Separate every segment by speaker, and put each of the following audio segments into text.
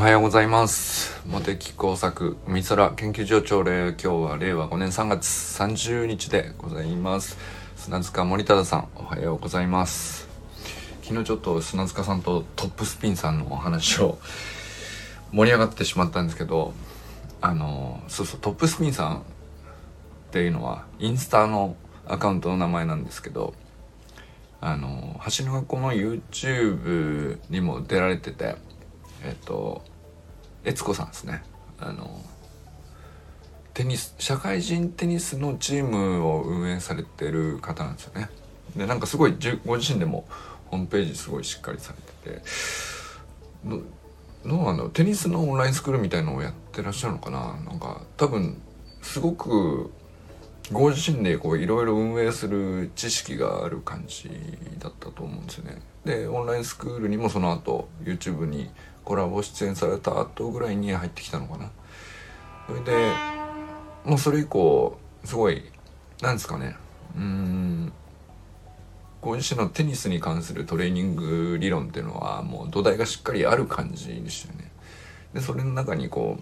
Speaker 1: おはようございます。茂木工作海空研究所長令今日は令和5年3月30日でございます。砂塚森忠さんおはようございます。昨日ちょっと砂塚さんとトップスピンさんのお話を盛り上がってしまったんですけどあのそうそうトップスピンさんっていうのはインスタのアカウントの名前なんですけどあの橋の学校の YouTube にも出られててえっと悦子さんですね。あのテニス社会人テニスのチームを運営されてる方なんですよね。でなんかすごいご自身でもホームページすごいしっかりされてて。どうなんだろう。テニスのオンラインスクールみたいのをやってらっしゃるのかな。なんか多分すごくご自身でこういろいろ運営する知識がある感じだったと思うんですよね。でオンラインスクールにもその後 YouTube にコラボ出演された後ぐらいに入ってきたのかな。それでもうそれ以降すごいなんですかねうんご自身のテニスに関するトレーニング理論っていうのはもう土台がしっかりある感じでしたよね。でそれの中にこ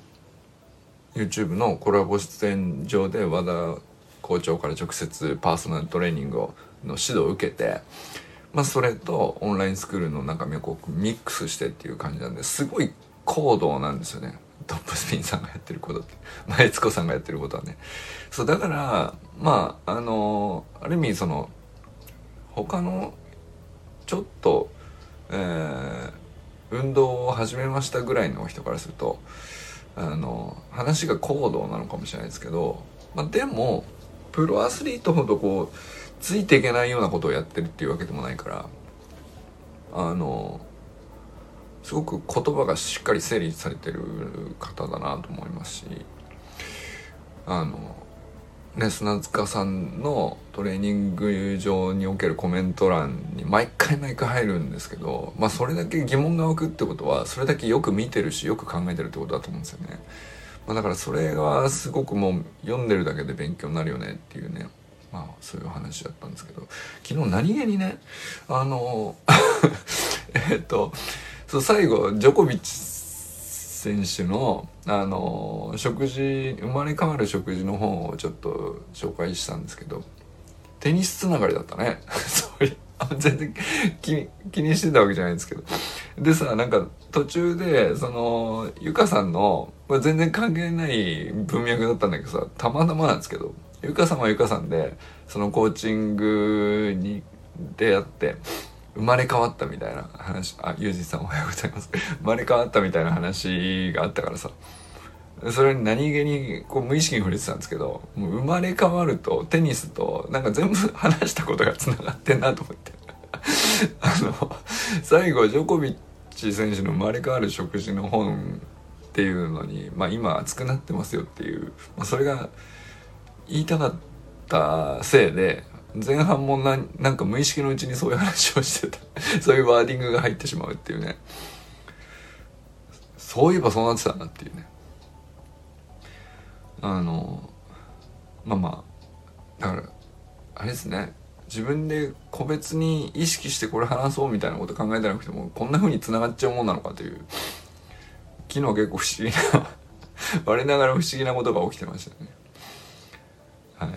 Speaker 1: う YouTube のコラボ出演上で和田校長から直接パーソナルトレーニングをの指導を受けて、まあ、それとオンラインスクールの中身をこうミックスしてっていう感じなんですごい高度なんですよね。トップスピンさんがやってることって。前津子さんがやってることはね。そうだからまああのある意味その他のちょっと、えー、運動を始めましたぐらいの人からするとあの話が高度なのかもしれないですけど、まあ、でもプロアスリートほどこうついていけないようなことをやってるっていうわけでもないからあのすごく言葉がしっかり整理されてる方だなと思いますしあのね砂塚さんのトレーニング上におけるコメント欄に毎回毎回入るんですけどまあそれだけ疑問が湧くってことはそれだけよく見てるしよく考えてるってことだと思うんですよね。まあ、だからそれがすごくもう読んでるだけで勉強になるよねっていうね。まあそういう話だったんですけど。昨日何気にねあの えっとそう最後ジョコビッチ選手のあの食事生まれ変わる食事の本をちょっと紹介したんですけどテニスつながりだったね。それ全然気気にしてたわけじゃないんですけど。でさなんか途中でそのゆかさんのこれ全然関係ない文脈だったんだけどさたまたまなんですけどゆかさんはゆかさんでそのコーチングに出会って生まれ変わったみたいな話あゆうじさんおはようございます。生まれ変わったみたいな話があったからさそれに何気にこう無意識に触れてたんですけどもう生まれ変わるとテニスとなんか全部話したことがつながってんなと思って。あの最後ジョコビッチ選手の生まれ変わる食事の本っていうのに、まあ、今熱くなってますよっていう、まあ、それが言いたかったせいで前半もななんか無意識のうちにそういう話をしてた。そういうワーディングが入ってしまうっていうね。そういえばそうなってたなっていうね。あのまあまあだからあれですね。自分で個別に意識してこれ話そうみたいなこと考えてなくてもこんな風に繋がっちゃうもんなのかという昨日結構不思議な 我ながら不思議なことが起きてましたね。はい。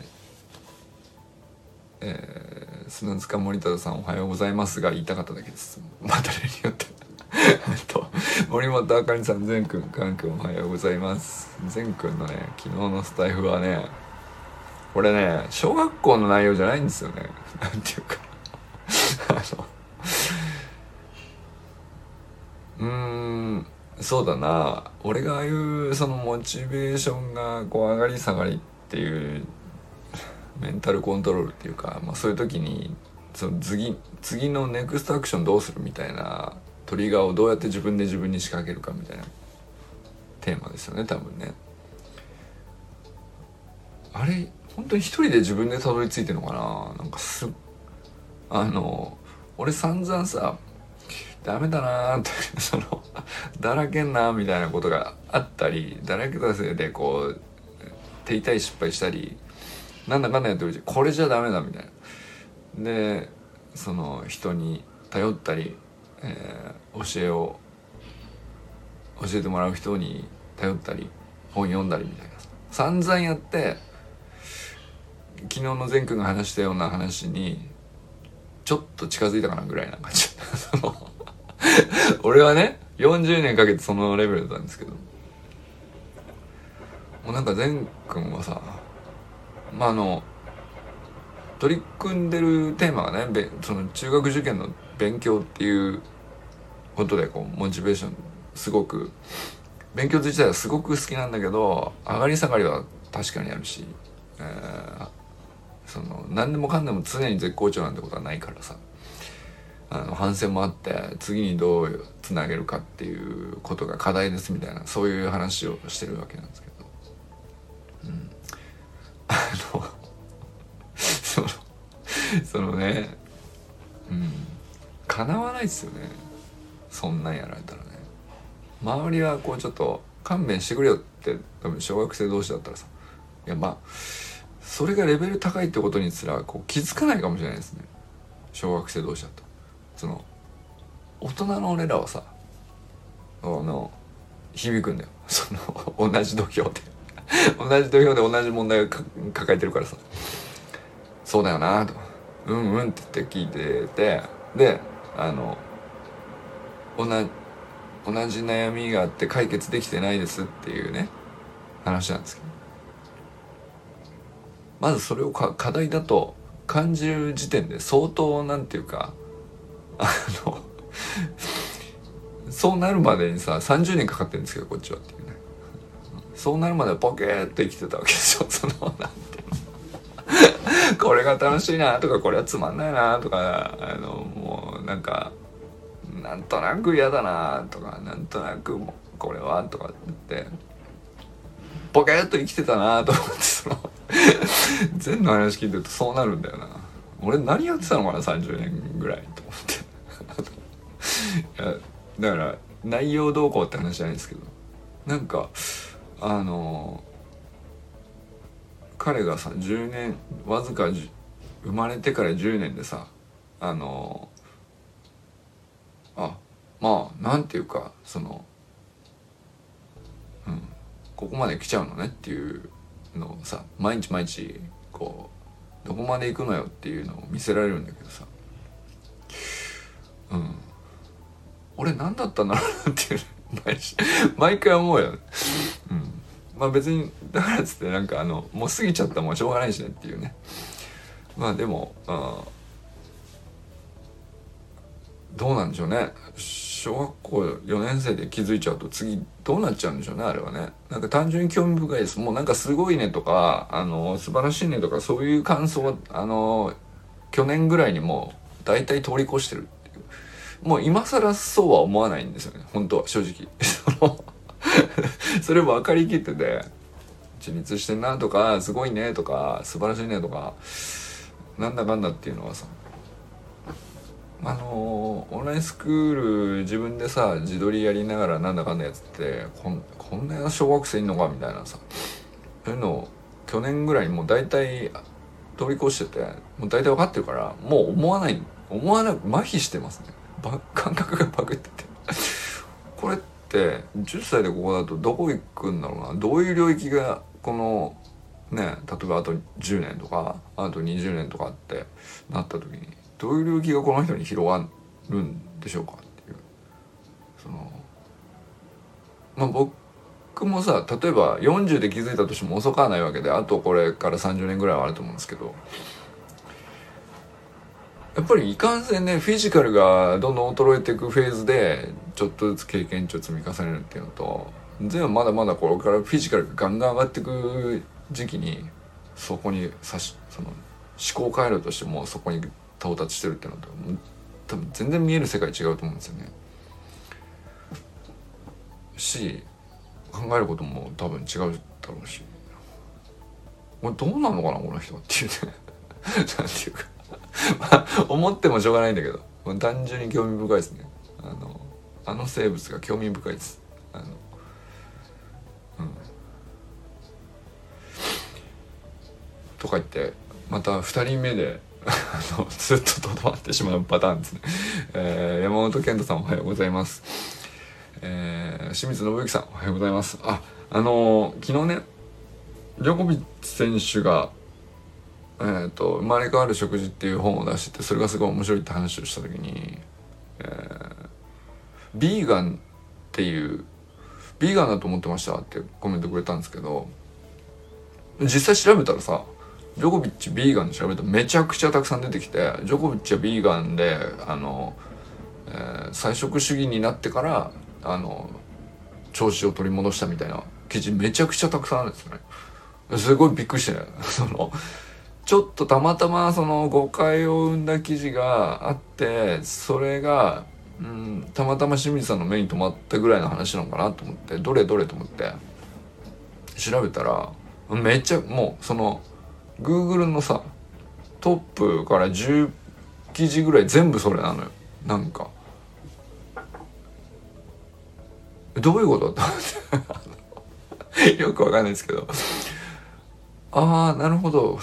Speaker 1: えー、砂塚森忠さんおはようございますが言いたかっただけです。また例によって。と森本あかりさん善くんかんくんおはようございます。善くんのね昨日のスタイフはねこれね小学校の内容じゃないんですよね。なんていうか。あのうーん。そうだな俺がああいうそのモチベーションがこう上がり下がりっていうメンタルコントロールっていうか、まあ、そういう時にその次次のネクストアクションどうするみたいなトリガーをどうやって自分で自分に仕掛けるかみたいなテーマですよね多分ね。あれ本当に一人で自分でたどり着いてるのかな？なんかすあの俺散々さダメだなーってそのだらけんなみたいなことがあったりだらけたせいでこう手痛い失敗したりなんだかんだやってるうちこれじゃダメだみたいな。でその人に頼ったり、えー、教えを教えてもらう人に頼ったり本読んだりみたいな。散々やって昨日の善くんが話したような話にちょっと近づいたかなぐらいな感じ。俺はね40年かけてそのレベルだったんですけど。もうなんか善くんはさまああの取り組んでるテーマがねその中学受験の勉強っていうことでこうモチベーションすごく勉強自体はすごく好きなんだけど上がり下がりは確かにあるし、えー、その何でもかんでも常に絶好調なんてことはないからさ。あの反省もあって次にどうつなげるかっていうことが課題ですみたいなそういう話をしてるわけなんですけど、うん、あのそのそのね。うん。かなわないですよね。そんなんやられたらね。周りはこうちょっと勘弁してくれよって多分小学生同士だったらさいやまあそれがレベル高いってことにすらこう気づかないかもしれないですね。小学生同士だとその大人の俺らはさあの響くんだよ。その同じ土俵で。同じ土俵 で同じ問題を抱えてるからさ。そうだよなと。うんうんって言って聞いてて。であの同じ同じ悩みがあって解決できてないですっていうね話なんですけど。まずそれを課題だと感じる時点で相当なんていうかあのそうなるまでにさ30年かかってるんですけどこっちはっていうね。そうなるまでポケーっと生きてたわけでしょそのなんて。これが楽しいなとかこれはつまんないなとかあのもうなんかなんとなく嫌だなとかなんとなくこれはとかってポケッと生きてたなと思ってその全の話聞いてるとそうなるんだよな。俺何やってたのかな30年ぐらいと思って。だから内容どうこうって話じゃないですけど。なんかあの彼がさ10年わずか生まれてから10年でさあのあまあなんていうかそのうんここまで来ちゃうのねっていうのをさ毎日毎日こうどこまで行くのよっていうのを見せられるんだけどさ。うん。俺何だったんだろうなっていう。毎 毎回思うようん。まあ別にだからっつってなんかあのもう過ぎちゃったもんしょうがないしねっていうね。まあでもあどうなんでしょうね。小学校4年生で気づいちゃうと次どうなっちゃうんでしょうねあれはね。なんか単純に興味深いです。もうなんかすごいねとかあの素晴らしいねとかそういう感想はあの去年ぐらいにもう大体通り越してる。もう今更そうは思わないんですよね。本当は正直。それ分かりきってて自立してんなとかすごいねとか素晴らしいねとかなんだかんだっていうのはさあのオンラインスクール自分でさ自撮りやりながらなんだかんだやつってこんこんな小学生いんのかみたいなさそういうのを去年ぐらいにもう大体通り越しててもう大体分かってるからもう思わない思わない麻痺してますね。感覚がバグってて。これって10歳でここだとどこ行くんだろうな。どういう領域がこのね例えばあと10年とかあと20年とかってなった時にどういう領域がこの人に広がるんでしょうかっていう。そのまあ僕もさ例えば40で気づいたとしても遅くはないわけであとこれから30年ぐらいはあると思うんですけどやっぱりいかんせんねフィジカルがどんどん衰えていくフェーズでちょっとずつ経験値を積み重ねるっていうのと全部まだまだこれからフィジカルがガンガン上がっていく時期にそこにさしその思考回路としてもそこに到達してるっていうのと多分全然見える世界違うと思うんですよね。し考えることも多分違うだろうし。俺どうなのかなこの人っていうね。なんていうか。まあ思ってもしょうがないんだけど。単純に興味深いですね。あのあの生物が興味深いです。あのうん。とか言ってまた2人目であのずっととどまってしまうパターンですね、えー、山本健太さんおはようございます。えー、清水信之さんおはようございます。ああのー、昨日ねジョコビッチ選手がえーと「生まれ変わる食事」っていう本を出しててそれがすごい面白いって話をした時に、えー、ビーガンっていうビーガンだと思ってましたってコメントくれたんですけど実際調べたらさジョコビッチビーガンで調べたらめちゃくちゃたくさん出てきてジョコビッチはビーガンであの、えー、菜食主義になってからあの調子を取り戻したみたいな記事めちゃくちゃたくさんあるんですよね。すごいびっくりしてね。そのちょっとたまたまその誤解を生んだ記事があってそれが、うん、たまたま清水さんの目に留まったぐらいの話なのかなと思ってどれどれと思って。調べたらめっちゃもうその Google のさトップから10記事ぐらい全部それなのよ。なんか。どういうことって。よくわかんないですけど。ああなるほど。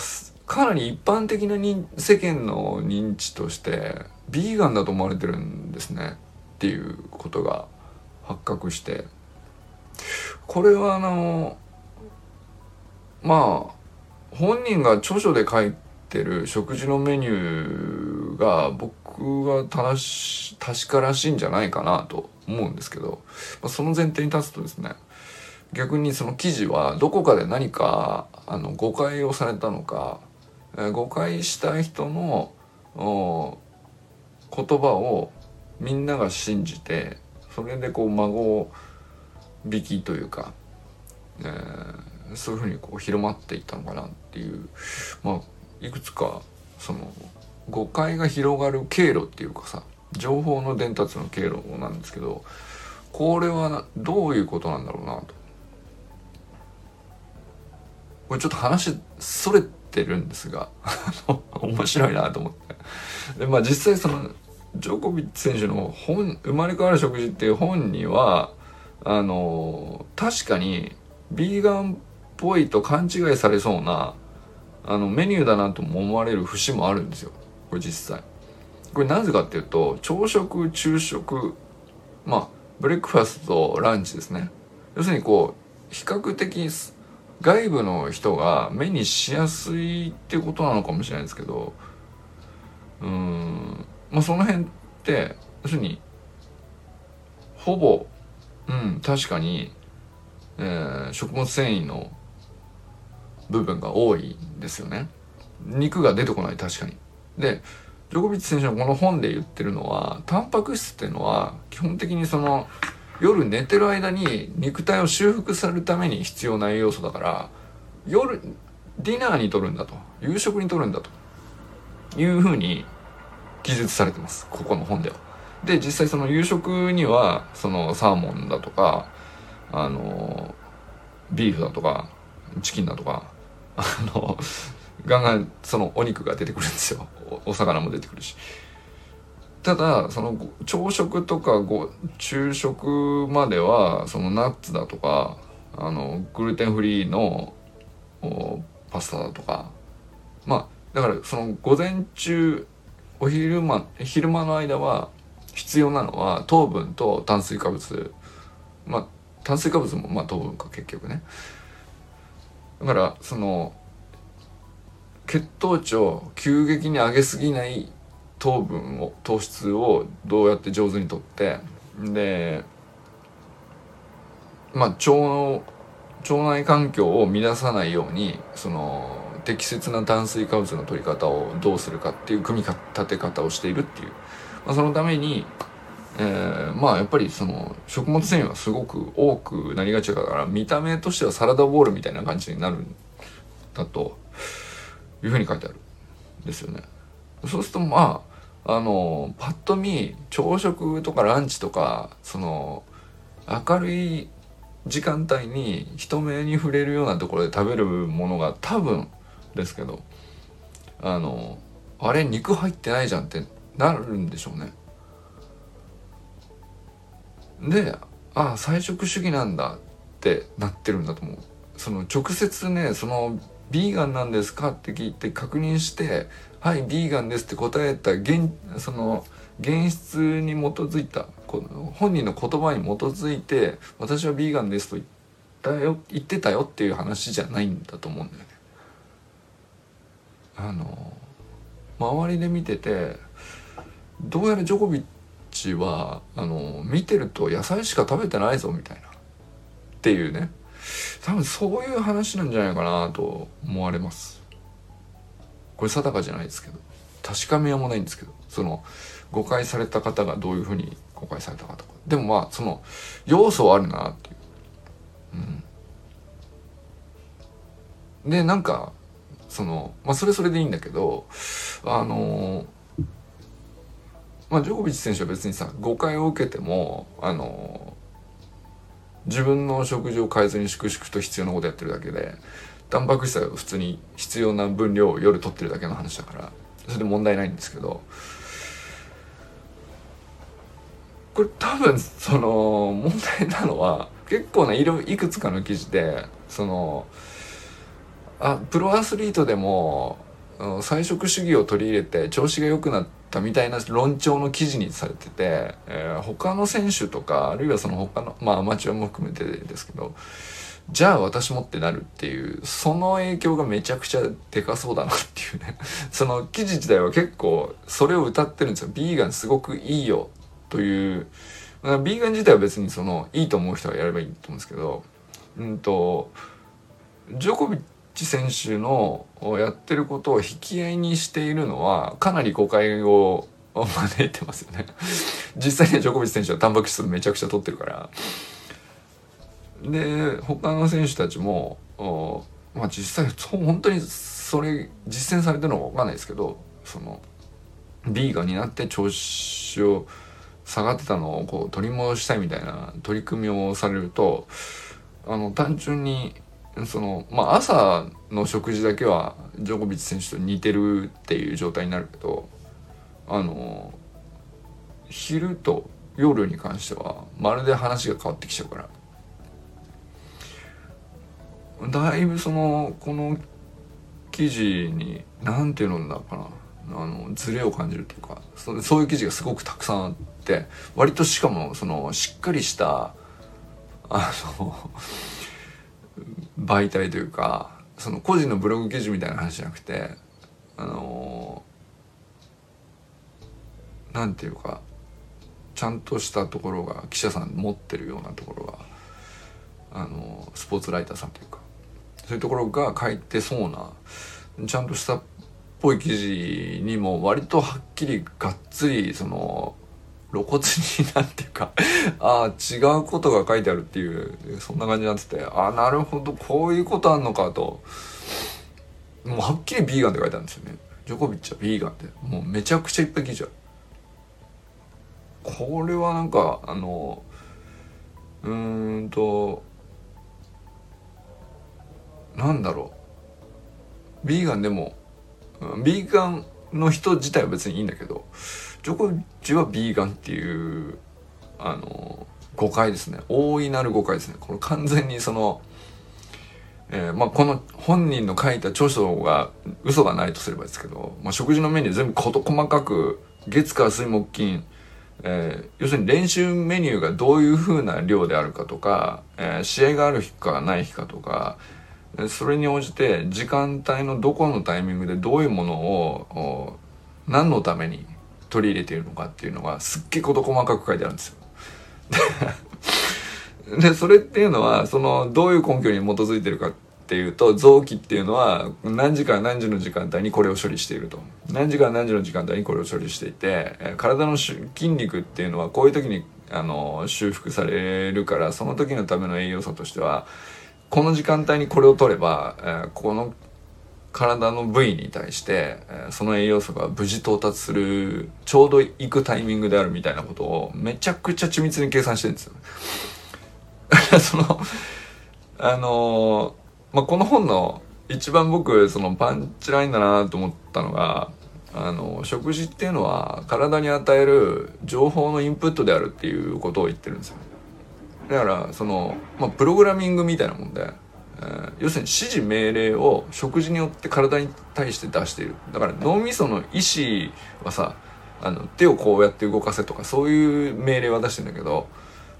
Speaker 1: かなり一般的な世間の認知としてビーガンだと思われてるんですね。っていうことが発覚して。これはあのまあ本人が著書で書いてる食事のメニューが僕は正し確からしいんじゃないかなと思うんですけど、まあ、その前提に立つとですね逆にその記事はどこかで何かあの誤解をされたのか誤解した人の言葉をみんなが信じてそれでこう孫引きというか、えー、そういうふうにこう広まっていったのかなっていうまあいくつかその誤解が広がる経路っていうかさ情報の伝達の経路なんですけどこれはどういうことなんだろうなと。これちょっと話それてるんですが 面白いなと思って。でまあ実際そのジョコビッチ選手の本「生まれ変わる食事」っていう本にはあの確かにビーガンっぽいと勘違いされそうなあのメニューだなとも思われる節もあるんですよ。これ実際。これなぜかっていうと朝食昼食まあブレックファストランチですね。要するにこう比較的外部の人が目にしやすいってことなのかもしれないですけどうーんまあその辺って要するにほぼうん確かに、えー、食物繊維の部分が多いんですよね。肉が出てこない確かに。でジョコビッチ選手のこの本で言ってるのはタンパク質っていうのは基本的にその夜寝てる間に肉体を修復するために必要な栄養素だから夜ディナーにとるんだと夕食にとるんだというふうに記述されてますここの本では。で実際その夕食にはそのサーモンだとかあのビーフだとかチキンだとかあのガンガンそのお肉が出てくるんですよお魚も出てくるし。ただその朝食とかご昼食まではそのナッツだとかあのグルテンフリーのパスタだとか。まあだからその午前中お昼間昼間の間は必要なのは糖分と炭水化物。まあ炭水化物もまあ糖分か結局ね。だからその血糖値を急激に上げすぎない糖分を糖質をどうやって上手にとってでまあ腸の腸内環境を乱さないようにその適切な炭水化物の取り方をどうするかっていう組み立て方をしているっていう、まあ、そのために、えー、まあやっぱりその食物繊維はすごく多くなりがちだから見た目としてはサラダボールみたいな感じになるんだというふうに書いてあるんですよね。そうするとまああのパッと見朝食とかランチとかその明るい時間帯に人目に触れるようなところで食べるものが多分ですけどあのあれ肉入ってないじゃんってなるんでしょうね。でああ菜食主義なんだってなってるんだと思う。その直接ねそのビーガンなんですかって聞いて確認してはいビーガンですって答えた現その現実に基づいたこの本人の言葉に基づいて私はビーガンですと言ったよ言ってたよっていう話じゃないんだと思うんだよね。あの周りで見ててどうやらジョコビッチはあの見てると野菜しか食べてないぞみたいな。っていうね。多分そういう話なんじゃないかなと思われます。これ定かじゃないですけど確かめようもないんですけどその誤解された方がどういうふうに誤解されたかとか。でもまあその要素はあるなっていう、うん、でなんかそのまあそれそれでいいんだけどあのまあジョコビッチ選手は別にさ誤解を受けてもあの自分の食事を変えずに粛々と必要なことやってるだけでタンパク質は普通に必要な分量を夜取ってるだけの話だからそれで問題ないんですけどこれ多分その問題なのは結構ないろいくつかの記事でそのあプロアスリートでも菜食主義を取り入れて調子が良くなったみたいな論調の記事にされてて、えー、他の選手とかあるいはその他のまあアマチュアも含めてですけどじゃあ私もってなるっていうその影響がめちゃくちゃでかそうだなっていうね。その記事自体は結構それを歌ってるんですよ。ビーガンすごくいいよという。ビーガン自体は別にそのいいと思う人がやればいいと思うんですけど。うんとジョコビッチ選手のやってることを引き合いにしているのはかなり誤解を招いてますよね。実際にはジョコビッチ選手はタンパク質めちゃくちゃ取ってるから。で他の選手たちもまあ実際本当にそれ実践されてるのか分かんないですけどそのビーガンになって調子を下がってたのをこう取り戻したいみたいな取り組みをされるとあの単純にそのまあ朝の食事だけはジョコビッチ選手と似てるっていう状態になるけどあの昼と夜に関してはまるで話が変わってきちゃうから。だいぶそのこの記事に何ていうのだかな。あのズレを感じるというかそそういう記事がすごくたくさんあって割としかもそのしっかりしたあの 媒体というかその個人のブログ記事みたいな話じゃなくてあのなんていうかちゃんとしたところが記者さん持ってるようなところがあのスポーツライターさんというかそういうところが書いてそうなちゃんとしたっぽい記事にも割とはっきりがっつりその露骨になっていうか ああ違うことが書いてあるっていうそんな感じになっててああなるほどこういうことあんのかと。もうはっきりビーガンって書いてあるんですよね。ジョコビッチはビーガンってもうめちゃくちゃいっぱい記事ある。これはなんかあのうーんとなんだろう。ビーガンでもビーガンの人自体は別にいいんだけどジョコビッチはビーガンっていうあの誤解ですね。大いなる誤解ですね。この完全にその、えー、まあ、この本人の書いた著書が嘘がないとすればですけど、まあ、食事のメニュー全部事細かく月火水木金えー、要するに練習メニューがどういう風な量であるかとか、えー、試合がある日かない日かとか、それに応じて時間帯のどこのタイミングでどういうものを何のために取り入れているのかっていうのがすっげえ事細かく書いてあるんですよ。でそれっていうのはそのどういう根拠に基づいてるかっていうと臓器っていうのは何時から何時の時間帯にこれを処理していると何時から何時の時間帯にこれを処理していて体の筋肉っていうのはこういう時にあの修復されるからその時のための栄養素としてはこの時間帯にこれを取れば、えー、この体の部位に対して、えー、その栄養素が無事到達するちょうど行くタイミングであるみたいなことをめちゃくちゃ緻密に計算してるんですよ。そのあのー、まあ、この本の一番僕そのパンチラインだなと思ったのがあの食事っていうのは体に与える情報のインプットであるっていうことを言ってるんですよ。だからその、まあ、プログラミングみたいなもんで、えー、要するに指示命令を食事によって体に対して出している。だから脳みその意思はさあの手をこうやって動かせとかそういう命令は出してんだけど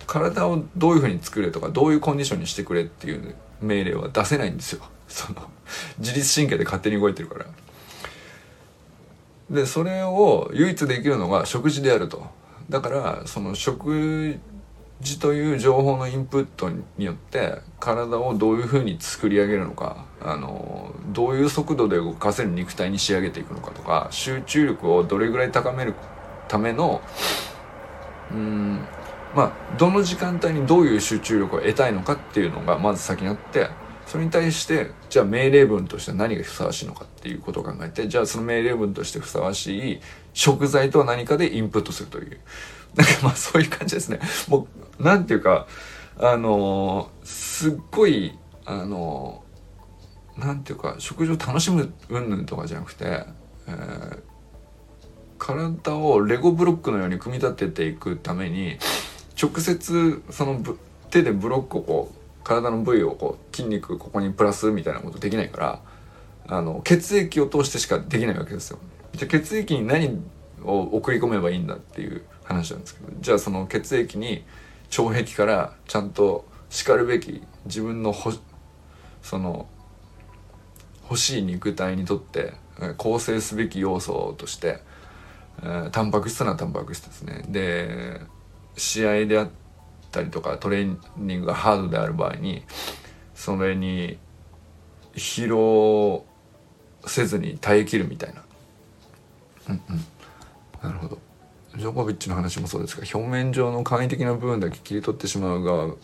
Speaker 1: 体をどういうふうに作れとかどういうコンディションにしてくれっていう命令は出せないんですよ。その自律神経で勝手に動いてるから。でそれを唯一できるのが食事であると。だからその食事という情報のインプットによって体をどういうふうに作り上げるのかあのどういう速度で動かせる肉体に仕上げていくのかとか集中力をどれぐらい高めるためのうんまあどの時間帯にどういう集中力を得たいのかっていうのがまず先にあってそれに対してじゃあ命令文として何がふさわしいのかっていうことを考えてじゃあその命令文としてふさわしい食材とは何かでインプットするという。なんかまあそういう感じですね。もうなんていうかあのー、すっごいあのー、なんていうか食事を楽しむ云々とかじゃなくて、えー、体をレゴブロックのように組み立てていくために直接その手でブロックをこう体の部位をこう筋肉ここにプラスみたいなことできないからあの血液を通してしかできないわけですよ。じゃ血液に何を送り込めばいいんだっていう話なんですけどじゃあその血液に腸壁からちゃんとしかるべき自分のほその欲しい肉体にとって構成すべき要素として、えー、タンパク質なタンパク質ですね。で試合であったりとかトレーニングがハードである場合にそれに疲労せずに耐えきるみたいな。うんうん。なるほど。ジョコビッチの話もそうですが表面上の簡易的な部分だけ切り取ってしまう側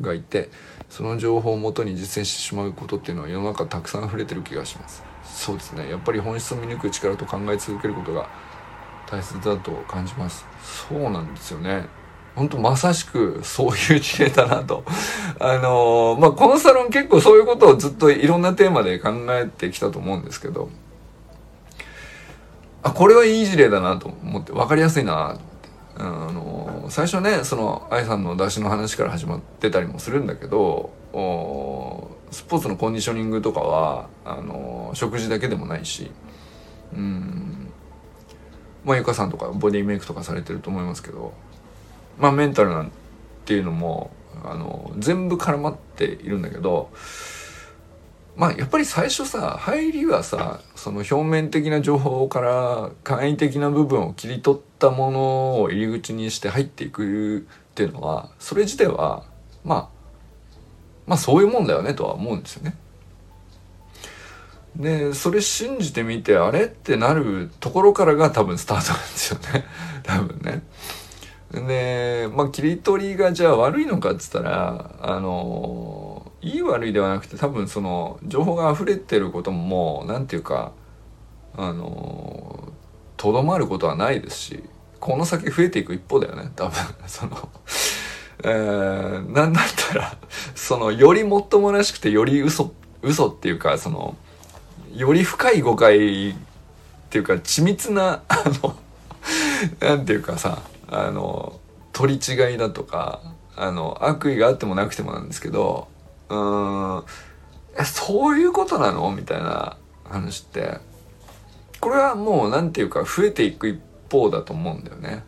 Speaker 1: がいてその情報をもとに実践してしまうことっていうのは世の中たくさん溢れてる気がします。そうですね。やっぱり本質を見抜く力と考え続けることが大切だと感じます。そうなんですよね。本当まさしくそういう事例だなと。あのー、まあ、このサロン結構そういうことをずっといろんなテーマで考えてきたと思うんですけど、あ、これはいい事例だなと思って、分かりやすいなって。あの、最初ね、その、愛さんの出しの話から始まってたりもするんだけど、スポーツのコンディショニングとかは、あの、食事だけでもないし、うん、まあ、ゆかさんとかボディメイクとかされてると思いますけど、まあメンタルなんていうのもあの全部絡まっているんだけどまあやっぱり最初さ入りはさその表面的な情報から簡易的な部分を切り取ったものを入り口にして入っていくっていうのはそれ自体はまあまあそういうもんだよねとは思うんですよね。でそれ信じてみてあれってなるところからが多分スタートなんですよね 多分ね。で、まあ、切り取りがじゃあ悪いのかっつったら、あの、いい悪いではなくて多分その、情報が溢れてることも、なんていうか、あの、とどまることはないですし、この先増えていく一方だよね、多分。その、えー、なんだったら、その、よりもっともらしくて、より嘘、嘘っていうか、その、より深い誤解っていうか、緻密な、あの、なんていうかさ、あの取り違いだとかあの悪意があってもなくてもなんですけどうーんそういうことなの？みたいな話って。これはもう何て言うか増えていく一方だと思うんだよね。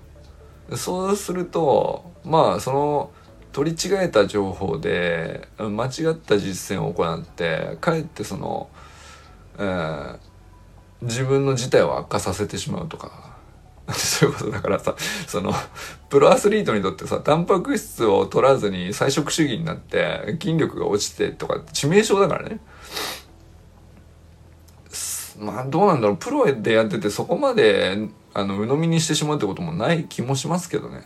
Speaker 1: そうするとまあその取り違えた情報で間違った実践を行ってかえってその、えー、自分の事態を悪化させてしまうとか。そういうことだからさ、その、プロアスリートにとってさ、タンパク質を取らずに菜食主義になって筋力が落ちてとか致命傷だからね。まあどうなんだろう、プロでやっててそこまで、あの、鵜呑みにしてしまうってこともない気もしますけどね。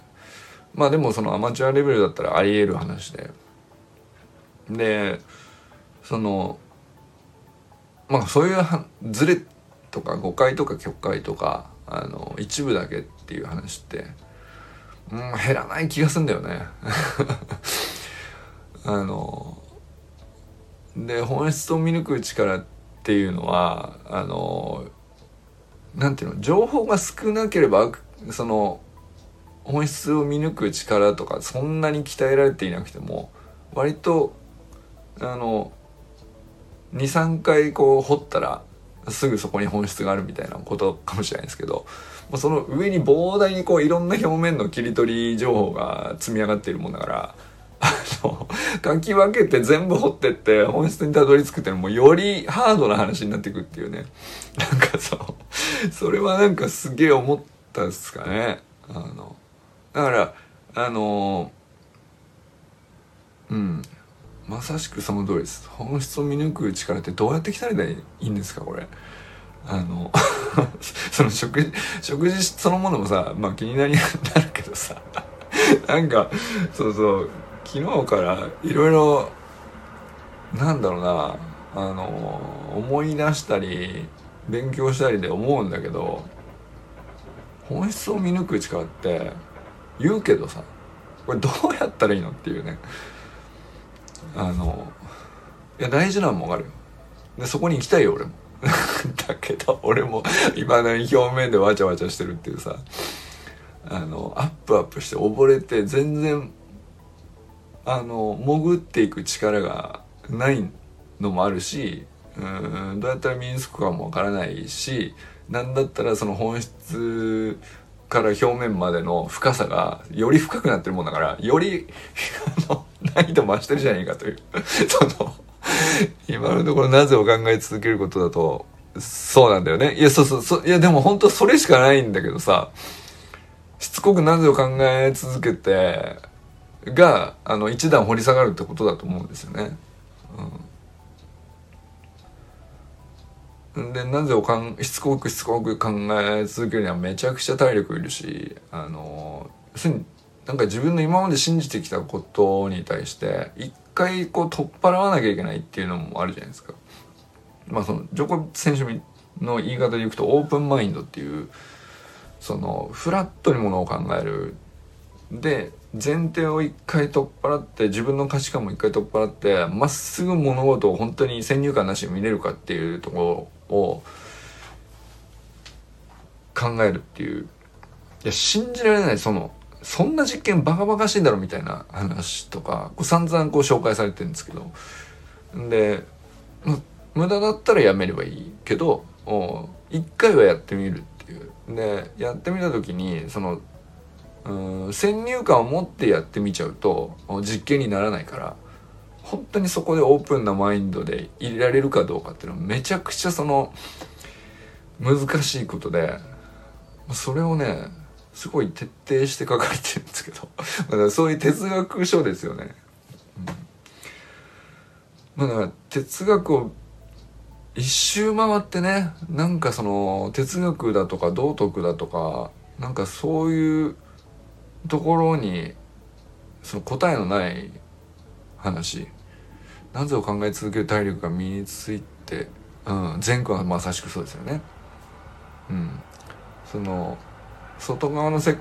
Speaker 1: まあでもそのアマチュアレベルだったらあり得る話で。で、その、まあそういうずれとか誤解とか曲解とかあの一部だけっていう話ってうん減らない気がするんだよね。あので本質を見抜く力っていうのはあのなんていうの情報が少なければその本質を見抜く力とかそんなに鍛えられていなくても割とあの23回こう掘ったらすぐそこに本質があるみたいなことかもしれないですけどもうその上に膨大にこういろんな表面の切り取り情報が積み上がっているもんだからあの書き分けて全部掘ってって本質にたどり着くっていうのもよりハードな話になっていくっていうね。なんかそうそれはなんかすげえ思ったっすかね。あのだからあのうん。まさしくその通りです。本質を見抜く力ってどうやって鍛えたらいいんですかこれ。あの その食事食事そのものもさまあ気になりなるけどさ。なんかそうそう。昨日からいろいろなんだろうな。あの思い出したり勉強したりで思うんだけど本質を見抜く力って言うけどさ。これどうやったらいいのっていうね。あのいや大事なのもわかるよ。でそこに行きたいよ俺も。だけど俺も今の表面でわちゃわちゃしてるっていうさあのアップアップして溺れて全然あの潜っていく力がないのもあるしうんどうやったら身につくかもわからないしなんだったらその本質から表面までの深さがより深くなってるもんだからよりあの難易度増してるじゃねえかという。その今のところなぜを考え続けることだとそうなんだよね。いやそうそうそういやでも本当それしかないんだけどさしつこくなぜを考え続けてがあの一段掘り下がるってことだと思うんですよね。うん、でなぜをかんしつこくしつこく考え続けるにはめちゃくちゃ体力いるしあの要するになんか自分の今まで信じてきたことに対して一回こう取っ払わなきゃいけないっていうのもあるじゃないですか。まあそのジョコ選手の言い方で言うとオープンマインドっていうそのフラットにものを考えるで前提を一回取っ払って自分の価値観も一回取っ払ってまっすぐ物事を本当に先入観なしに見れるかっていうところを考えるっていう。いや信じられないそのそんな実験バカバカしいだろみたいな話とかこう散々こう紹介されてるんですけど。で無駄だったらやめればいいけど一回はやってみるっていう。でやってみた時にそのうん先入観を持ってやってみちゃうと実験にならないから本当にそこでオープンなマインドで入れられるかどうかっていうのはめちゃくちゃその難しいことでそれをねすごい徹底して書かれてるんですけどだからそういう哲学書ですよね。うん、だから哲学を一周回ってねなんかその哲学だとか道徳だとかなんかそういうところにその答えのない話。なぜを考え続ける体力が身について、うん、前後はまさしくそうですよね。うん、その外側の世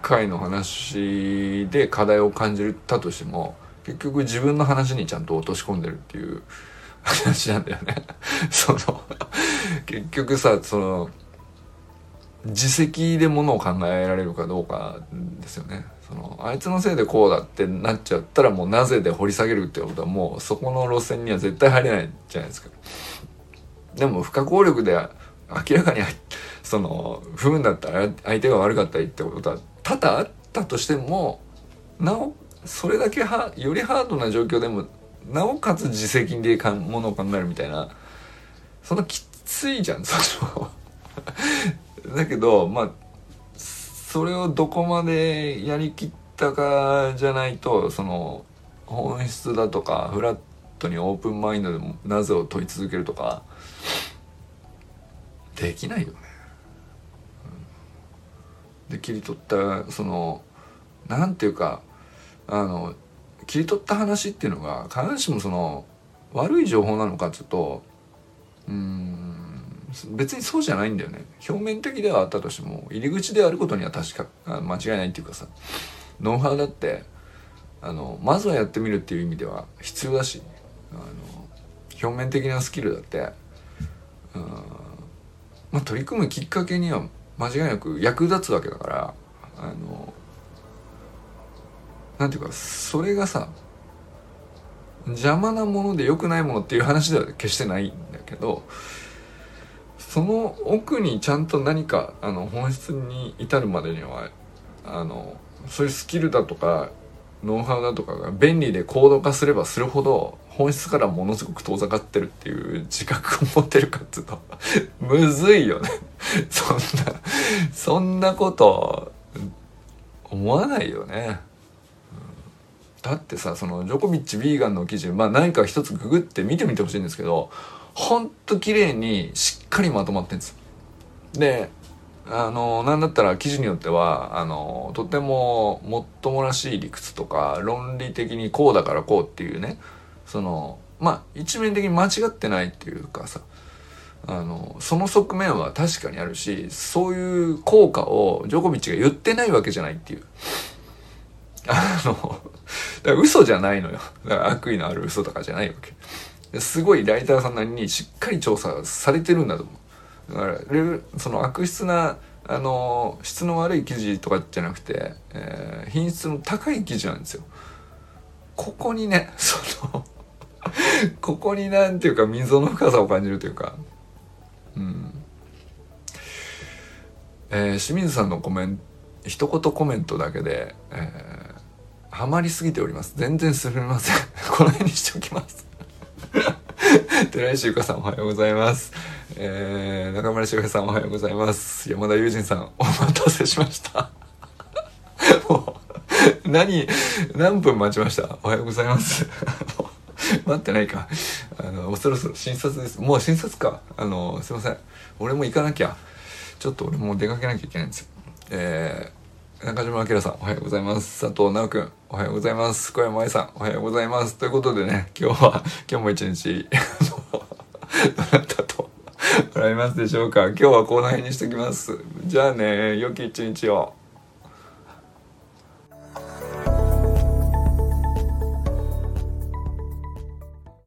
Speaker 1: 界の話で課題を感じたとしても結局自分の話にちゃんと落とし込んでるっていう話なんだよね。その結局さその自責でものを考えられるかどうかですよね。そのあいつのせいでこうだってなっちゃったらもうなぜで掘り下げるってことはもうそこの路線には絶対入れないじゃないですか。でも不可抗力で明らかにその不運だったら相手が悪かったりってことは多々あったとしてもなおそれだけはよりハードな状況でもなおかつ自責でかものを考えるみたいなそんなきついじゃん。そのだけどまあそれをどこまでやりきったかじゃないとその本質だとかフラットにオープンマインドでもなぜを問い続けるとかできないよね。で切り取ったそのなんていうかあの切り取った話っていうのが必ずしもその悪い情報なのかっつうとうん別にそうじゃないんだよね。表面的ではあったとしても入り口であることには確か間違いないっていうかさノウハウだってあのまずはやってみるっていう意味では必要だしあの表面的なスキルだってうんまあ取り組むきっかけには間違いなく役立つわけだからあのなんていうかそれがさ邪魔なもので良くないものっていう話では決してないんだけどその奥にちゃんと何かあの本質に至るまでにはあのそういうスキルだとかノウハウだとかが便利で高度化すればするほど本質からものすごく遠ざかってるっていう自覚を持ってるかっつうと むずいよね。そんなそんなこと思わないよね、うん、だってさそのジョコビッチ・ビーガンの記事まあ何か一つググって見てみてほしいんですけどほんと綺麗にしっかりまとまってんです。であのなんだったら記事によってはあのとてももっともらしい理屈とか論理的にこうだからこうっていうねそのまあ一面的に間違ってないっていうかさあのその側面は確かにあるしそういう効果をジョコビッチが言ってないわけじゃないっていう。あのだから嘘じゃないのよ。だから悪意のある嘘とかじゃないわけ。すごいライターさんなりにしっかり調査されてるんだと。思うだからその悪質なあの質の悪い記事とかじゃなくて、えー、品質の高い記事なんですよ。ここにね そのここになんていうか溝の深さを感じるというか。うん。えー、清水さんのコメント一言コメントだけで、えー、ハマりすぎております。全然すみません。この辺にしておきます。寺石ゆかさんおはようございますえー、中村修平さんおはようございます。山田友人さんお待たせしました。もう、何、何分待ちました？おはようございます。待ってないか。あの、そろそろ診察です。もう診察か。あの、すいません。俺も行かなきゃ。ちょっと俺も出かけなきゃいけないんですよ。えー、中島明さんおはようございます。佐藤直くんおはようございます。小山愛さんおはようございます。ということでね、今日は、今日も一日、どなたと 笑いますでしょうか今日はこの辺にしときます。じゃあね、良き一日を。